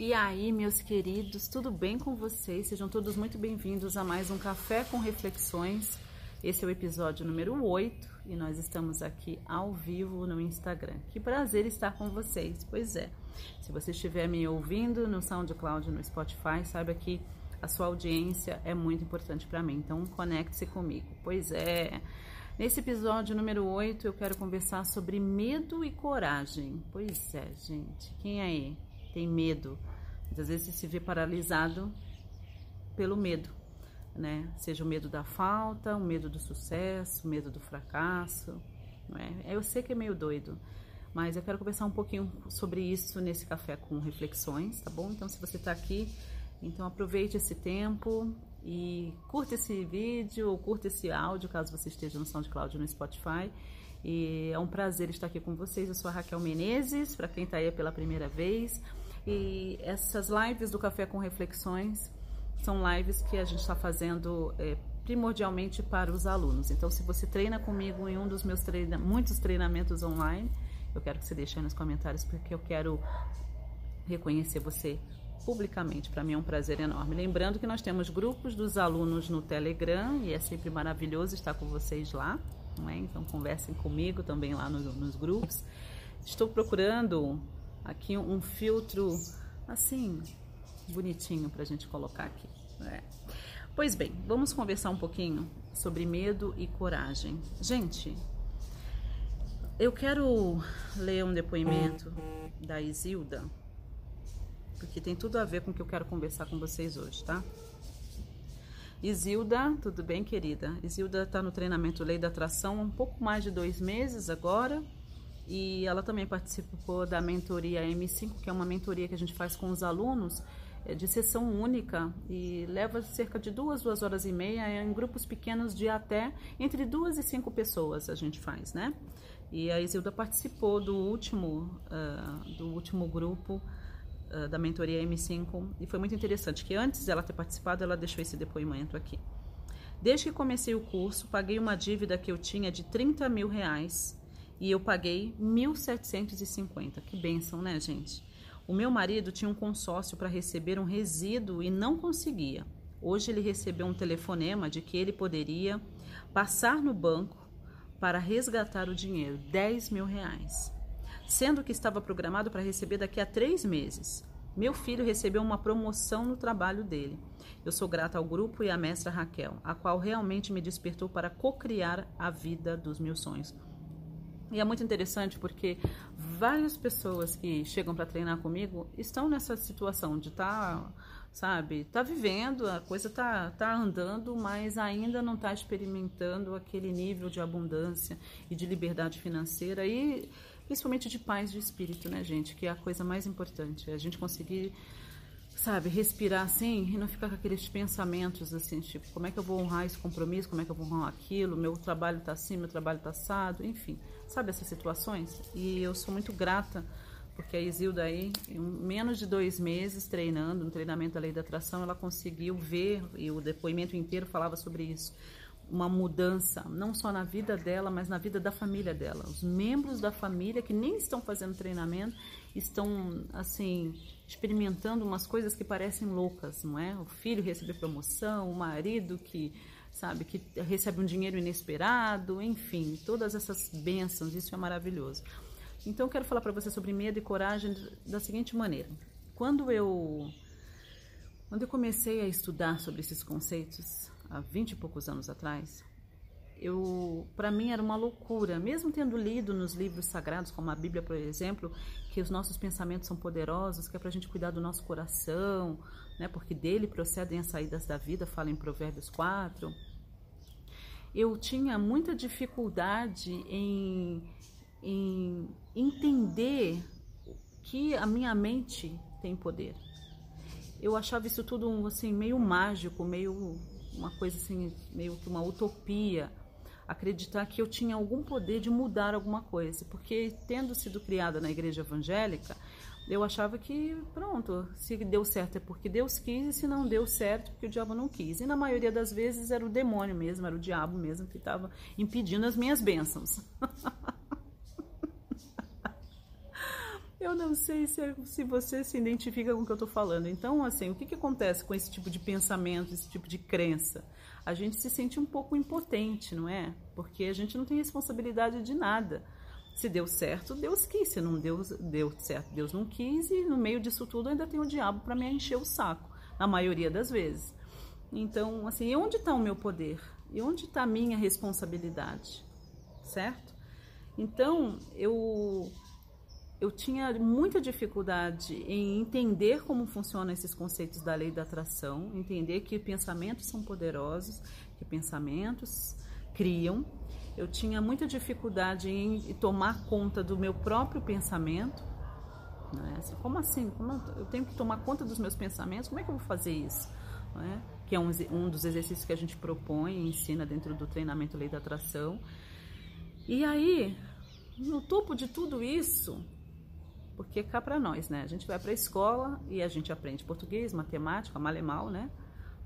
E aí, meus queridos, tudo bem com vocês? Sejam todos muito bem-vindos a mais um Café com Reflexões. Esse é o episódio número 8 e nós estamos aqui ao vivo no Instagram. Que prazer estar com vocês. Pois é, se você estiver me ouvindo no SoundCloud, no Spotify, saiba que a sua audiência é muito importante para mim, então conecte-se comigo. Pois é, nesse episódio número 8 eu quero conversar sobre medo e coragem. Pois é, gente, quem aí tem medo? Muitas vezes se vê paralisado pelo medo, né? Seja o medo da falta, o medo do sucesso, o medo do fracasso. É? Eu sei que é meio doido, mas eu quero conversar um pouquinho sobre isso nesse café com reflexões, tá bom? Então, se você está aqui, então aproveite esse tempo e curta esse vídeo ou curta esse áudio, caso você esteja no SoundCloud ou no Spotify. E é um prazer estar aqui com vocês. Eu sou a Raquel Menezes, para quem está aí pela primeira vez. E essas lives do Café com Reflexões são lives que a gente está fazendo é, primordialmente para os alunos. Então, se você treina comigo em um dos meus treina muitos treinamentos online, eu quero que você deixe aí nos comentários, porque eu quero reconhecer você publicamente. Para mim é um prazer enorme. Lembrando que nós temos grupos dos alunos no Telegram e é sempre maravilhoso estar com vocês lá. É? Então, conversem comigo também lá nos grupos. Estou procurando aqui um filtro assim, bonitinho para a gente colocar aqui. É. Pois bem, vamos conversar um pouquinho sobre medo e coragem. Gente, eu quero ler um depoimento da Isilda, porque tem tudo a ver com o que eu quero conversar com vocês hoje, tá? Isilda, tudo bem, querida? Isilda está no treinamento Lei da Atração há um pouco mais de dois meses agora e ela também participou da mentoria M5, que é uma mentoria que a gente faz com os alunos é, de sessão única e leva cerca de duas, duas horas e meia é em grupos pequenos de até entre duas e cinco pessoas a gente faz, né? E a Isilda participou do último, uh, do último grupo uh, da mentoria M5 e foi muito interessante que antes dela ter participado, ela deixou esse depoimento aqui. Desde que comecei o curso, paguei uma dívida que eu tinha de 30 mil reais e eu paguei 1.750. Que benção, né, gente? O meu marido tinha um consórcio para receber um resíduo e não conseguia. Hoje ele recebeu um telefonema de que ele poderia passar no banco para resgatar o dinheiro, 10 mil reais, sendo que estava programado para receber daqui a três meses. Meu filho recebeu uma promoção no trabalho dele. Eu sou grata ao grupo e à mestra Raquel, a qual realmente me despertou para cocriar a vida dos meus sonhos. E é muito interessante porque várias pessoas que chegam para treinar comigo estão nessa situação de estar, tá, sabe, tá vivendo, a coisa tá, tá andando, mas ainda não está experimentando aquele nível de abundância e de liberdade financeira e principalmente de paz de espírito, né, gente? Que é a coisa mais importante, é a gente conseguir sabe, respirar assim e não ficar com aqueles pensamentos assim, tipo, como é que eu vou honrar esse compromisso, como é que eu vou honrar aquilo, meu trabalho tá assim, meu trabalho tá assado, enfim, sabe essas situações? E eu sou muito grata porque a Isilda aí, em menos de dois meses treinando, no treinamento da lei da atração, ela conseguiu ver, e o depoimento inteiro falava sobre isso, uma mudança, não só na vida dela, mas na vida da família dela. Os membros da família que nem estão fazendo treinamento estão, assim, experimentando umas coisas que parecem loucas, não é? O filho receber promoção, o marido que, sabe, que recebe um dinheiro inesperado, enfim, todas essas bênçãos, isso é maravilhoso. Então, eu quero falar para você sobre medo e coragem da seguinte maneira. Quando eu, quando eu comecei a estudar sobre esses conceitos, há vinte e poucos anos atrás, eu para mim era uma loucura, mesmo tendo lido nos livros sagrados, como a Bíblia, por exemplo, que os nossos pensamentos são poderosos, que é para a gente cuidar do nosso coração, né, porque dele procedem as saídas da vida, fala em Provérbios 4. Eu tinha muita dificuldade em, em entender que a minha mente tem poder. Eu achava isso tudo assim meio mágico, meio uma coisa assim, meio que uma utopia, acreditar que eu tinha algum poder de mudar alguma coisa, porque tendo sido criada na igreja evangélica, eu achava que pronto, se deu certo é porque Deus quis, e se não deu certo é porque o diabo não quis. E na maioria das vezes era o demônio mesmo, era o diabo mesmo que estava impedindo as minhas bênçãos. Eu não sei se, se você se identifica com o que eu estou falando. Então, assim, o que, que acontece com esse tipo de pensamento, esse tipo de crença? A gente se sente um pouco impotente, não é? Porque a gente não tem responsabilidade de nada. Se deu certo, Deus quis. Se não deu, deu certo, Deus não quis. E no meio disso tudo ainda tem o diabo para me encher o saco, na maioria das vezes. Então, assim, onde está o meu poder? E onde está a minha responsabilidade? Certo? Então, eu eu tinha muita dificuldade em entender como funcionam esses conceitos da lei da atração, entender que pensamentos são poderosos, que pensamentos criam. Eu tinha muita dificuldade em tomar conta do meu próprio pensamento. Né? Como assim? Como eu tenho que tomar conta dos meus pensamentos? Como é que eu vou fazer isso? Né? Que é um, um dos exercícios que a gente propõe e ensina dentro do treinamento Lei da Atração. E aí, no topo de tudo isso, porque cá para nós, né? A gente vai para a escola e a gente aprende português, matemática, mal e mal, né?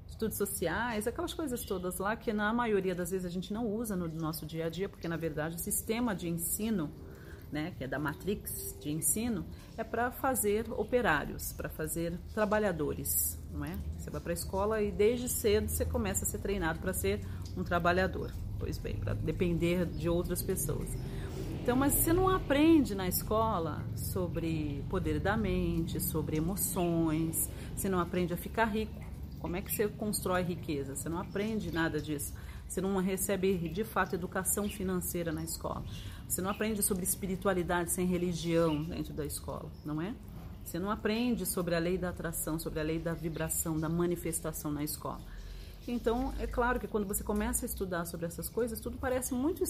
Estudos sociais, aquelas coisas todas lá que na maioria das vezes a gente não usa no nosso dia a dia, porque na verdade o sistema de ensino, né, que é da matrix de ensino, é para fazer operários, para fazer trabalhadores, não é? Você vai para a escola e desde cedo você começa a ser treinado para ser um trabalhador. Pois bem, para depender de outras pessoas. Então, mas você não aprende na escola sobre poder da mente, sobre emoções, você não aprende a ficar rico. Como é que você constrói riqueza? Você não aprende nada disso. Você não recebe de fato educação financeira na escola. Você não aprende sobre espiritualidade sem religião dentro da escola, não é? Você não aprende sobre a lei da atração, sobre a lei da vibração, da manifestação na escola. Então, é claro que quando você começa a estudar sobre essas coisas, tudo parece muito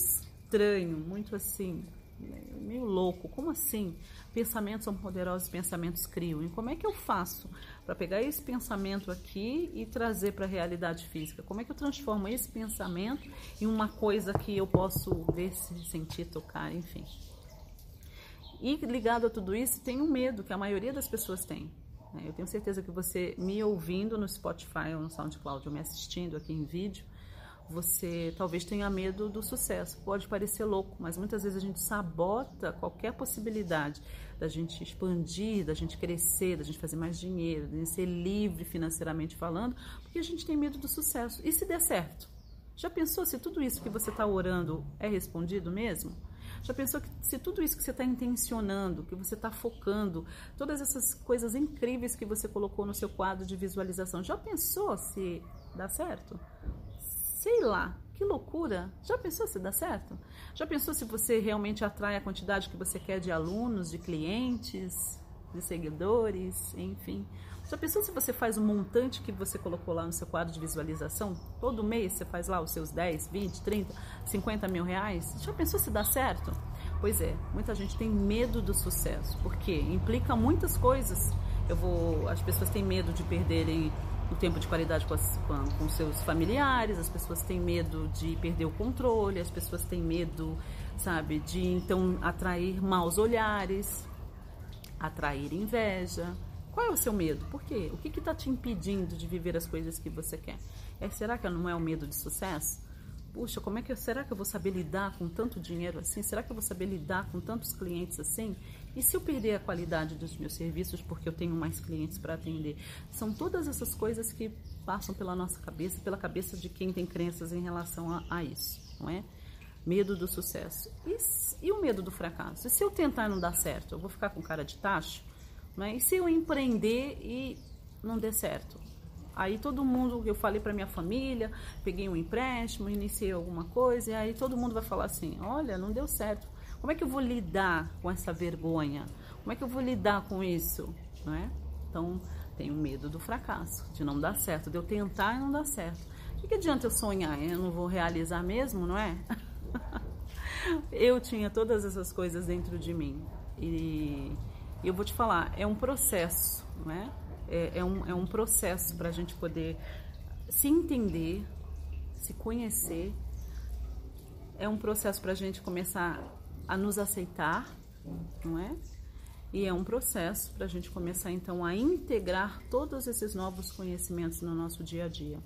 estranho, muito assim, meio louco. Como assim? Pensamentos são poderosos, pensamentos criam. E como é que eu faço para pegar esse pensamento aqui e trazer para a realidade física? Como é que eu transformo esse pensamento em uma coisa que eu posso ver, sentir, tocar, enfim? E ligado a tudo isso, tem um medo que a maioria das pessoas tem. Né? Eu tenho certeza que você me ouvindo no Spotify ou no SoundCloud, ou me assistindo aqui em vídeo, você talvez tenha medo do sucesso. Pode parecer louco, mas muitas vezes a gente sabota qualquer possibilidade da gente expandir, da gente crescer, da gente fazer mais dinheiro, de ser livre financeiramente falando, porque a gente tem medo do sucesso. E se der certo? Já pensou se tudo isso que você está orando é respondido mesmo? Já pensou que se tudo isso que você está intencionando, que você está focando, todas essas coisas incríveis que você colocou no seu quadro de visualização, já pensou se dá certo? Sei lá, que loucura! Já pensou se dá certo? Já pensou se você realmente atrai a quantidade que você quer de alunos, de clientes, de seguidores, enfim? Já pensou se você faz o montante que você colocou lá no seu quadro de visualização? Todo mês você faz lá os seus 10, 20, 30, 50 mil reais? Já pensou se dá certo? Pois é, muita gente tem medo do sucesso, porque implica muitas coisas. Eu vou, as pessoas têm medo de perderem o tempo de qualidade com, as, com, com seus familiares, as pessoas têm medo de perder o controle, as pessoas têm medo, sabe, de então atrair maus olhares, atrair inveja. Qual é o seu medo? Por quê? O que está te impedindo de viver as coisas que você quer? É, será que não é o medo de sucesso? Puxa, como é que será que eu vou saber lidar com tanto dinheiro assim? Será que eu vou saber lidar com tantos clientes assim? E se eu perder a qualidade dos meus serviços porque eu tenho mais clientes para atender? São todas essas coisas que passam pela nossa cabeça, pela cabeça de quem tem crenças em relação a, a isso, não é? Medo do sucesso. E, e, o medo do fracasso? E se eu tentar e não dar certo, eu vou ficar com cara de tacho? Não é? E se eu empreender e não der certo? Aí todo mundo, eu falei para minha família, peguei um empréstimo, iniciei alguma coisa, e aí todo mundo vai falar assim: olha, não deu certo. Como é que eu vou lidar com essa vergonha? Como é que eu vou lidar com isso? Não é? Então, tenho medo do fracasso, de não dar certo, de eu tentar e não dar certo. O que, que adianta eu sonhar? Eu não vou realizar mesmo, não é? eu tinha todas essas coisas dentro de mim. E eu vou te falar, é um processo, não é? É, é um, é um processo para a gente poder se entender, se conhecer. É um processo para a gente começar a nos aceitar, não é? E é um processo para a gente começar então a integrar todos esses novos conhecimentos no nosso dia a dia,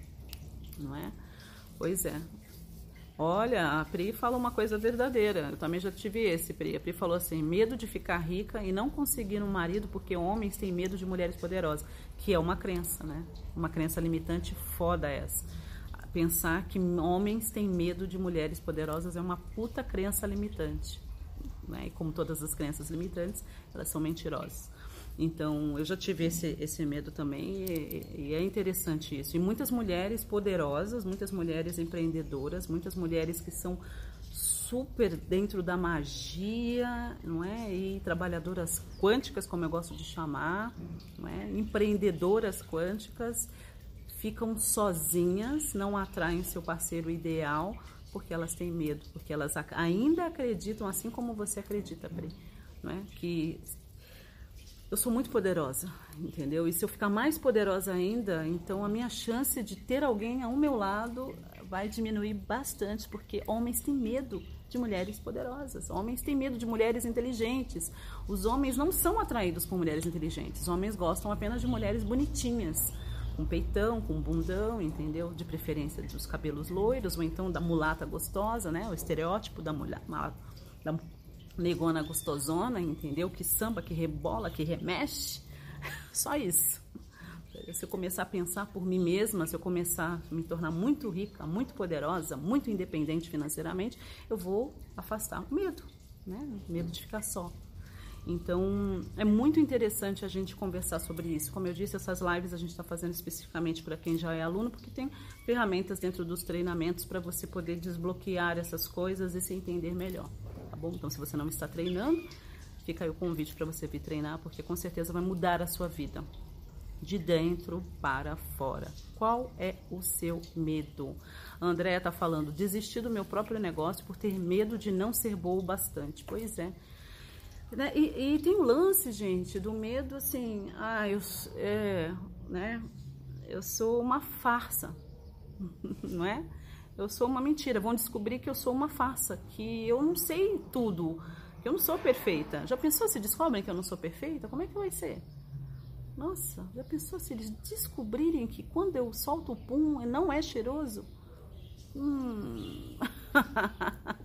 não é? Pois é. Olha, a Pri fala uma coisa verdadeira. Eu também já tive esse, Pri. A Pri falou assim: medo de ficar rica e não conseguir um marido porque homens têm medo de mulheres poderosas. Que é uma crença, né? Uma crença limitante foda essa. Pensar que homens têm medo de mulheres poderosas é uma puta crença limitante. Né? E como todas as crenças limitantes, elas são mentirosas. Então, eu já tive esse, esse medo também e, e, é interessante isso. E muitas mulheres poderosas, muitas mulheres empreendedoras, muitas mulheres que são super dentro da magia, não é? E trabalhadoras quânticas, como eu gosto de chamar, não é? Empreendedoras quânticas ficam sozinhas, não atraem seu parceiro ideal porque elas têm medo, porque elas ainda acreditam assim como você acredita, Pri, não é? Que eu sou muito poderosa, entendeu? E se eu ficar mais poderosa ainda, então a minha chance de ter alguém ao meu lado vai diminuir bastante, porque homens têm medo de mulheres poderosas, homens têm medo de mulheres inteligentes. Os homens não são atraídos por mulheres inteligentes, os homens gostam apenas de mulheres bonitinhas, com peitão, com bundão, entendeu? De preferência dos cabelos loiros, ou então da mulata gostosa, né? O estereótipo da mulher, da negona gostosona, entendeu? Que samba, que rebola, que remexe. Só isso. Se eu começar a pensar por mim mesma, se eu começar a me tornar muito rica, muito poderosa, muito independente financeiramente, eu vou afastar o medo, né? O medo de ficar só. Então, é muito interessante a gente conversar sobre isso. Como eu disse, essas lives a gente está fazendo especificamente para quem já é aluno, porque tem ferramentas dentro dos treinamentos para você poder desbloquear essas coisas e se entender melhor bom? Então, se você não está treinando, fica aí o convite para você vir treinar, porque com certeza vai mudar a sua vida de dentro para fora. Qual é o seu medo? A Andréia está falando, desistir do meu próprio negócio por ter medo de não ser boa o bastante. Pois é. Né, e, e, tem o lance, gente, do medo assim, ah, eu, é, né, eu sou uma farsa, não é? eu sou uma mentira. Vão descobrir que eu sou uma farsa, que eu não sei tudo, que eu não sou perfeita. Já pensou se descobrem que eu não sou perfeita? Como é que vai ser? Nossa, já pensou se eles descobrirem que quando eu solto o pum não é cheiroso? Hum.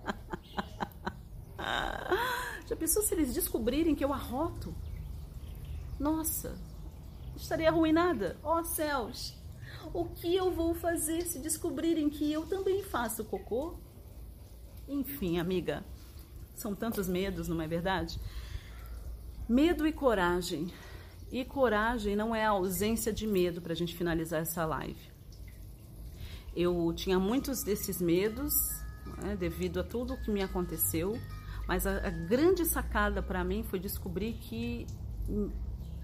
já pensou se eles descobrirem que eu arroto? Nossa, estaria arruinada. Ó oh, céus! O que eu vou fazer se descobrirem que eu também faço cocô? Enfim, amiga, são tantos medos, não é verdade? Medo e coragem. E coragem não é a ausência de medo para a gente finalizar essa live. Eu tinha muitos desses medos né, devido a tudo o que me aconteceu, mas a, a grande sacada para mim foi descobrir que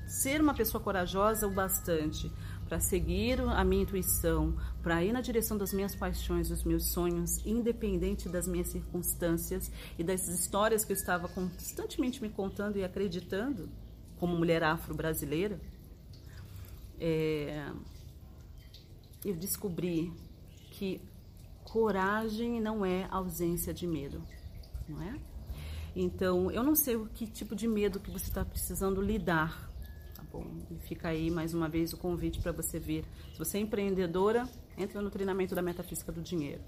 ser uma pessoa corajosa o bastante para seguir a minha intuição, para ir na direção das minhas paixões, dos meus sonhos, independente das minhas circunstâncias e das histórias que eu estava constantemente me contando e acreditando, como mulher afro-brasileira, é, eu descobri que coragem não é ausência de medo, não é? Então, eu não sei o que tipo de medo que você está precisando lidar bom? E fica aí mais uma vez o convite para você vir. Se você é empreendedora, entra no treinamento da metafísica do dinheiro.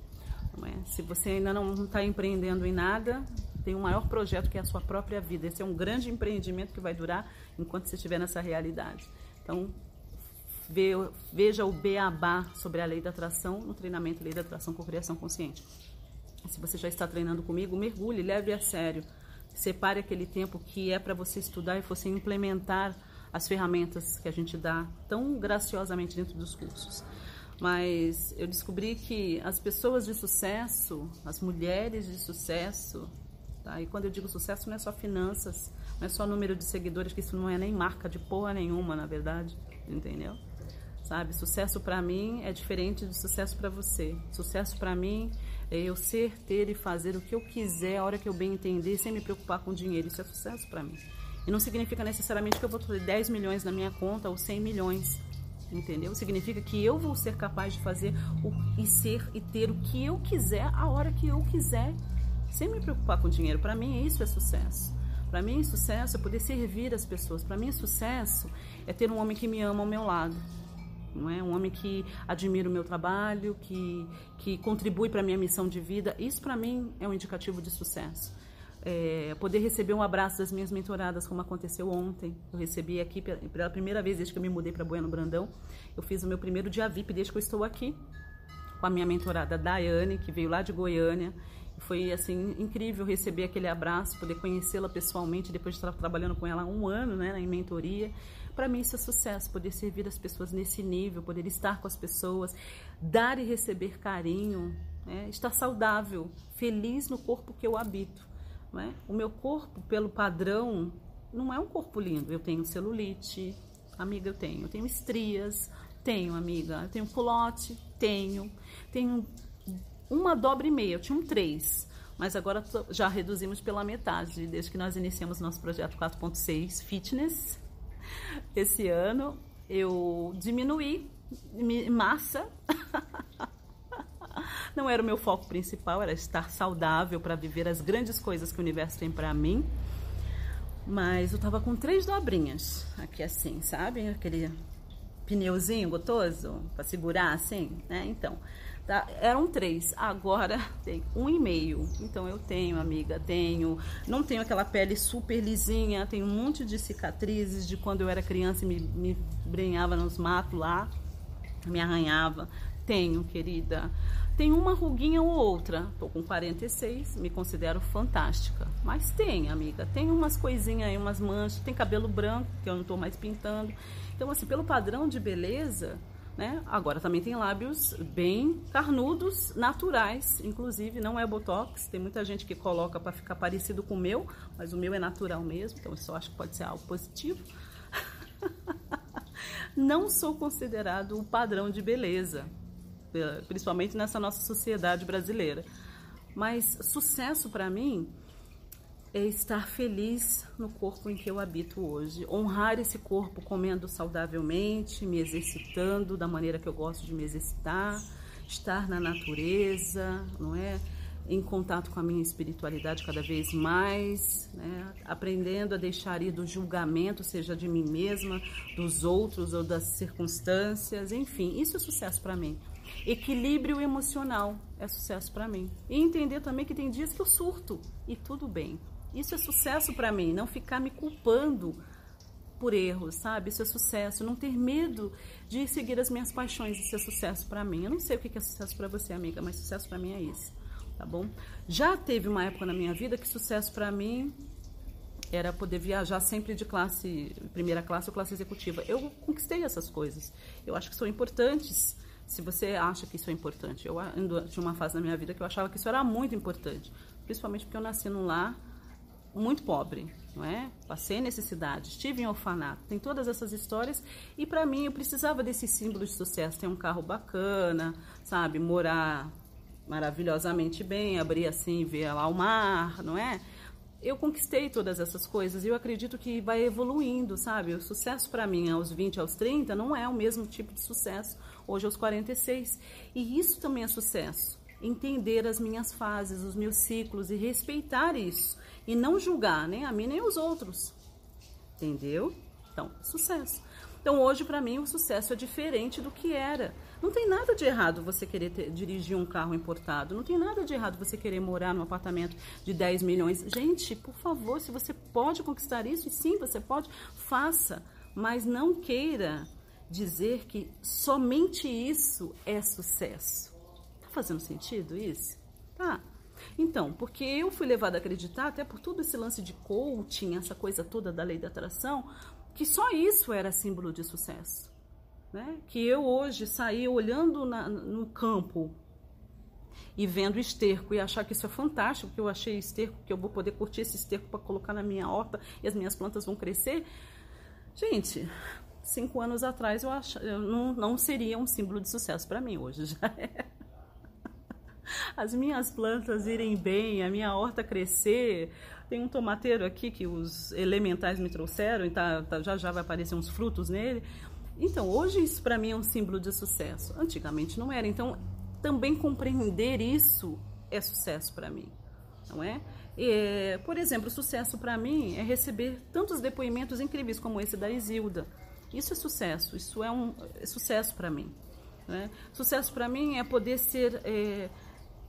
É? Se você ainda não está empreendendo em nada, tem um maior projeto que é a sua própria vida. Esse é um grande empreendimento que vai durar enquanto você estiver nessa realidade. Então, veja o beabá sobre a lei da atração no treinamento Lei da Atração com Criação Consciente. Se você já está treinando comigo, mergulhe, leve a sério. Separe aquele tempo que é para você estudar e você implementar as ferramentas que a gente dá tão graciosamente dentro dos cursos. Mas eu descobri que as pessoas de sucesso, as mulheres de sucesso, tá? e quando eu digo sucesso não é só finanças, não é só número de seguidores, que isso não é nem marca de porra nenhuma, na verdade, entendeu? Sabe, sucesso para mim é diferente de sucesso para você. Sucesso para mim é eu ser, ter e fazer o que eu quiser, a hora que eu bem entender, sem me preocupar com dinheiro. Isso é sucesso para mim. E não significa necessariamente que eu vou ter 10 milhões na minha conta ou 100 milhões. Entendeu? Significa que eu vou ser capaz de fazer o, e ser e ter o que eu quiser a hora que eu quiser, sem me preocupar com dinheiro. Para mim, isso é sucesso. Para mim, sucesso é poder servir as pessoas. Para mim, sucesso é ter um homem que me ama ao meu lado. Não é? Um homem que admira o meu trabalho, que, que contribui para a minha missão de vida. Isso, para mim, é um indicativo de sucesso. É, poder receber um abraço das minhas mentoradas, como aconteceu ontem. Eu recebi aqui pela primeira vez desde que eu me mudei para Bueno Brandão. Eu fiz o meu primeiro dia VIP desde que eu estou aqui, com a minha mentorada Daiane, que veio lá de Goiânia. Foi assim incrível receber aquele abraço, poder conhecê-la pessoalmente depois de estar trabalhando com ela um ano, né, em mentoria. Para mim isso é sucesso, poder servir as pessoas nesse nível, poder estar com as pessoas, dar e receber carinho, né, estar saudável, feliz no corpo que eu habito. Né? O meu corpo, pelo padrão, não é um corpo lindo. Eu tenho celulite, amiga, eu tenho. Eu tenho estrias, tenho, amiga. Eu tenho culote, tenho. Tenho uma dobra e meia, eu tinha um três. Mas agora já reduzimos pela metade, desde que nós iniciamos nosso projeto 4.6 Fitness. Esse ano eu diminuí massa. Não era o meu foco principal, era estar saudável para viver as grandes coisas que o universo tem para mim. Mas eu tava com três dobrinhas aqui assim, sabe? Aquele pneuzinho gotoso para segurar assim, né? Então, Tá? Eram três, agora tem um e meio. Então eu tenho, amiga, tenho. Não tenho aquela pele super lisinha, tenho um monte de cicatrizes de quando eu era criança e me, me brenhava nos matos lá, me arranhava. Tenho, querida. Tem uma ruguinha ou outra. Tô com 46, me considero fantástica. Mas tem, amiga. Tem umas coisinhas aí, umas manchas. Tem cabelo branco, que eu não tô mais pintando. Então, assim, pelo padrão de beleza, né? Agora também tem lábios bem carnudos, naturais, inclusive não é botox. Tem muita gente que coloca para ficar parecido com o meu, mas o meu é natural mesmo, então eu só acho que pode ser algo positivo. não sou considerado o padrão de beleza, principalmente nessa nossa sociedade brasileira. Mas sucesso para mim é estar feliz no corpo em que eu habito hoje. Honrar esse corpo comendo saudavelmente, me exercitando da maneira que eu gosto de me exercitar, estar na natureza, não é? Em contato com a minha espiritualidade cada vez mais, né? aprendendo a deixar ir do julgamento, seja de mim mesma, dos outros ou das circunstâncias, enfim, isso é sucesso para mim. Equilíbrio emocional é sucesso para mim. E entender também que tem dias que eu surto e tudo bem. Isso é sucesso para mim, não ficar me culpando por erros, sabe? Isso é sucesso. Não ter medo de seguir as minhas paixões, isso é sucesso para mim. Eu não sei o que é sucesso para você, amiga, mas sucesso para mim é isso, tá bom? Já teve uma época na minha vida que sucesso para mim era poder viajar sempre de classe primeira classe ou classe executiva. Eu conquistei essas coisas. Eu acho que são importantes. Se você acha que isso é importante, eu tinha uma fase na minha vida que eu achava que isso era muito importante, principalmente porque eu nasci num lar muito pobre, não é? Passei necessidade, estive em orfanato, tem todas essas histórias e para mim eu precisava desse símbolo de sucesso, ter um carro bacana, sabe, morar maravilhosamente bem, abrir assim, ver lá o mar, não é? Eu conquistei todas essas coisas e eu acredito que vai evoluindo, sabe? O sucesso para mim aos 20, aos 30 não é o mesmo tipo de sucesso hoje aos 46. E isso também é sucesso. Entender as minhas fases, os meus ciclos e respeitar isso e não julgar nem a mim nem os outros. Entendeu? Então, sucesso. Então, hoje, para mim, o sucesso é diferente do que era. Não tem nada de errado você querer ter, dirigir um carro importado. Não tem nada de errado você querer morar num apartamento de 10 milhões. Gente, por favor, se você pode conquistar isso, e sim, você pode, faça. Mas não queira dizer que somente isso é sucesso. Tá fazendo sentido isso? Tá. Então, porque eu fui levada a acreditar, até por todo esse lance de coaching, essa coisa toda da lei da atração, que só isso era símbolo de sucesso. Né? Que eu hoje sair olhando na, no campo e vendo esterco e achar que isso é fantástico, que eu achei esterco, que eu vou poder curtir esse esterco para colocar na minha horta e as minhas plantas vão crescer. Gente, cinco anos atrás eu, ach... eu não, não seria um símbolo de sucesso para mim, hoje já é as minhas plantas irem bem, a minha horta crescer. Tem um tomateiro aqui que os elementais me trouxeram e tá, tá, já já vai aparecer uns frutos nele. Então, hoje isso para mim é um símbolo de sucesso. Antigamente não era. Então, também compreender isso é sucesso para mim, não é? Por exemplo, sucesso para mim é receber tantos depoimentos incríveis como esse da Isilda. Isso é sucesso, isso é um é sucesso para mim. Né? Sucesso para mim é poder ser é,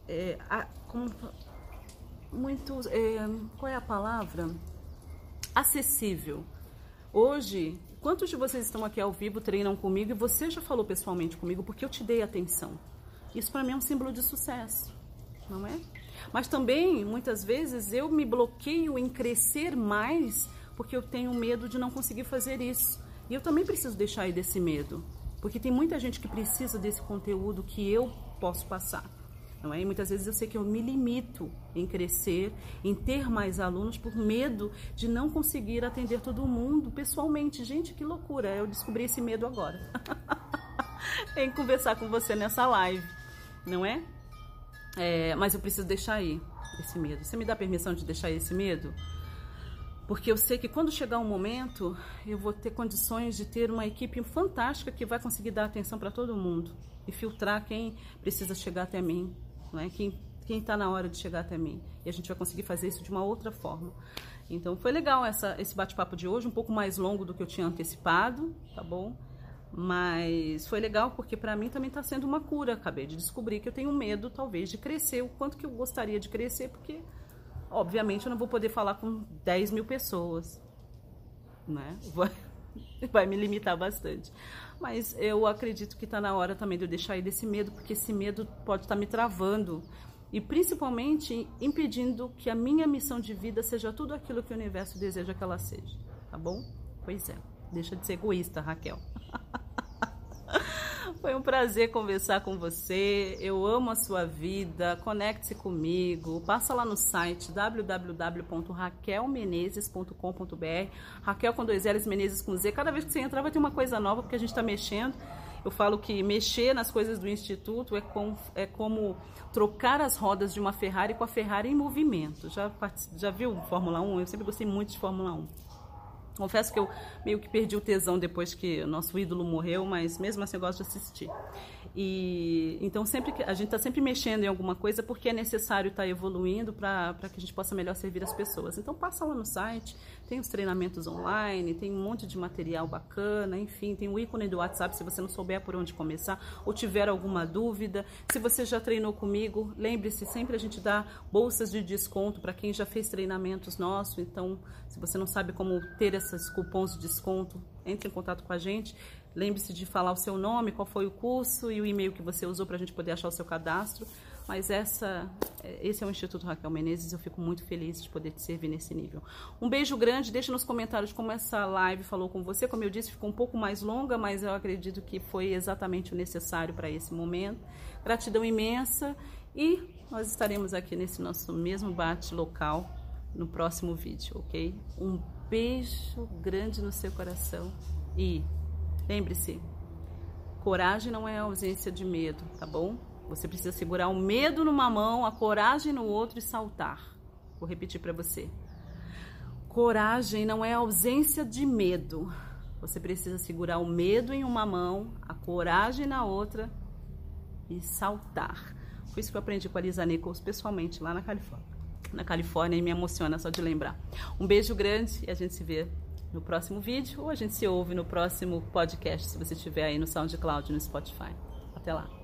é, a, muito. É, qual é a palavra? Acessível. Hoje, quantos de vocês estão aqui ao vivo, treinam comigo e você já falou pessoalmente comigo porque eu te dei atenção? Isso para mim é um símbolo de sucesso, não é? Mas também, muitas vezes, eu me bloqueio em crescer mais porque eu tenho medo de não conseguir fazer isso. E eu também preciso deixar aí desse medo, porque tem muita gente que precisa desse conteúdo que eu posso passar. Não é? E muitas vezes eu sei que eu me limito em crescer, em ter mais alunos por medo de não conseguir atender todo mundo pessoalmente. Gente, que loucura! Eu descobri esse medo agora. em conversar com você nessa live, não é? é? Mas eu preciso deixar aí esse medo. Você me dá permissão de deixar esse medo? Porque eu sei que quando chegar um momento, eu vou ter condições de ter uma equipe fantástica que vai conseguir dar atenção para todo mundo e filtrar quem precisa chegar até mim, não é? Quem quem está na hora de chegar até mim. E a gente vai conseguir fazer isso de uma outra forma. Então foi legal essa, esse bate-papo de hoje, um pouco mais longo do que eu tinha antecipado, tá bom? Mas foi legal porque para mim também está sendo uma cura. Acabei de descobrir que eu tenho medo, talvez, de crescer o quanto que eu gostaria de crescer, porque, obviamente, eu não vou poder falar com 10 mil pessoas, né? Vai, vai me limitar bastante. Mas eu acredito que está na hora também de eu deixar aí desse medo, porque esse medo pode estar tá me travando e principalmente impedindo que a minha missão de vida seja tudo aquilo que o universo deseja que ela seja, tá bom? Pois é, deixa de ser egoísta, Raquel. Foi um prazer conversar com você. Eu amo a sua vida. Conecte-se comigo. Passa lá no site www.raquelmenezes.com.br. Raquel com dois L's, Menezes com Z. Cada vez que você entrar vai ter uma coisa nova porque a gente está mexendo. Eu falo que mexer nas coisas do instituto é, com, é como trocar as rodas de uma Ferrari com a Ferrari em movimento. Já, já viu Fórmula 1? Eu sempre gostei muito de Fórmula 1. Confesso que eu meio que perdi o tesão depois que nosso ídolo morreu, mas mesmo assim eu gosto de assistir. E então sempre a gente está sempre mexendo em alguma coisa porque é necessário estar tá evoluindo para que a gente possa melhor servir as pessoas. Então passa lá no site, tem os treinamentos online, tem um monte de material bacana, enfim, tem o ícone do WhatsApp se você não souber por onde começar ou tiver alguma dúvida. Se você já treinou comigo, lembre-se sempre a gente dá bolsas de desconto para quem já fez treinamentos nossos. Então, se você não sabe como ter esses cupons de desconto, entre em contato com a gente. Lembre-se de falar o seu nome, qual foi o curso e o e-mail que você usou para a gente poder achar o seu cadastro. Mas essa, esse é o Instituto Raquel Menezes. Eu fico muito feliz de poder te servir nesse nível. Um beijo grande. Deixa nos comentários como essa live falou com você. Como eu disse, ficou um pouco mais longa, mas eu acredito que foi exatamente o necessário para esse momento. Gratidão imensa e nós estaremos aqui nesse nosso mesmo bate local no próximo vídeo, ok? Um beijo grande no seu coração e lembre-se, coragem não é ausência de medo, tá bom? Você precisa segurar o medo numa mão, a coragem no outro e saltar. Vou repetir para você. Coragem não é ausência de medo. Você precisa segurar o medo em uma mão, a coragem na outra e saltar. Foi isso que eu aprendi com a Lisa Nichols pessoalmente lá na Califórnia na Califórnia e me emociona só de lembrar. Um beijo grande e a gente se vê no próximo vídeo ou a gente se ouve no próximo podcast, se você estiver aí no SoundCloud, no Spotify. Até lá!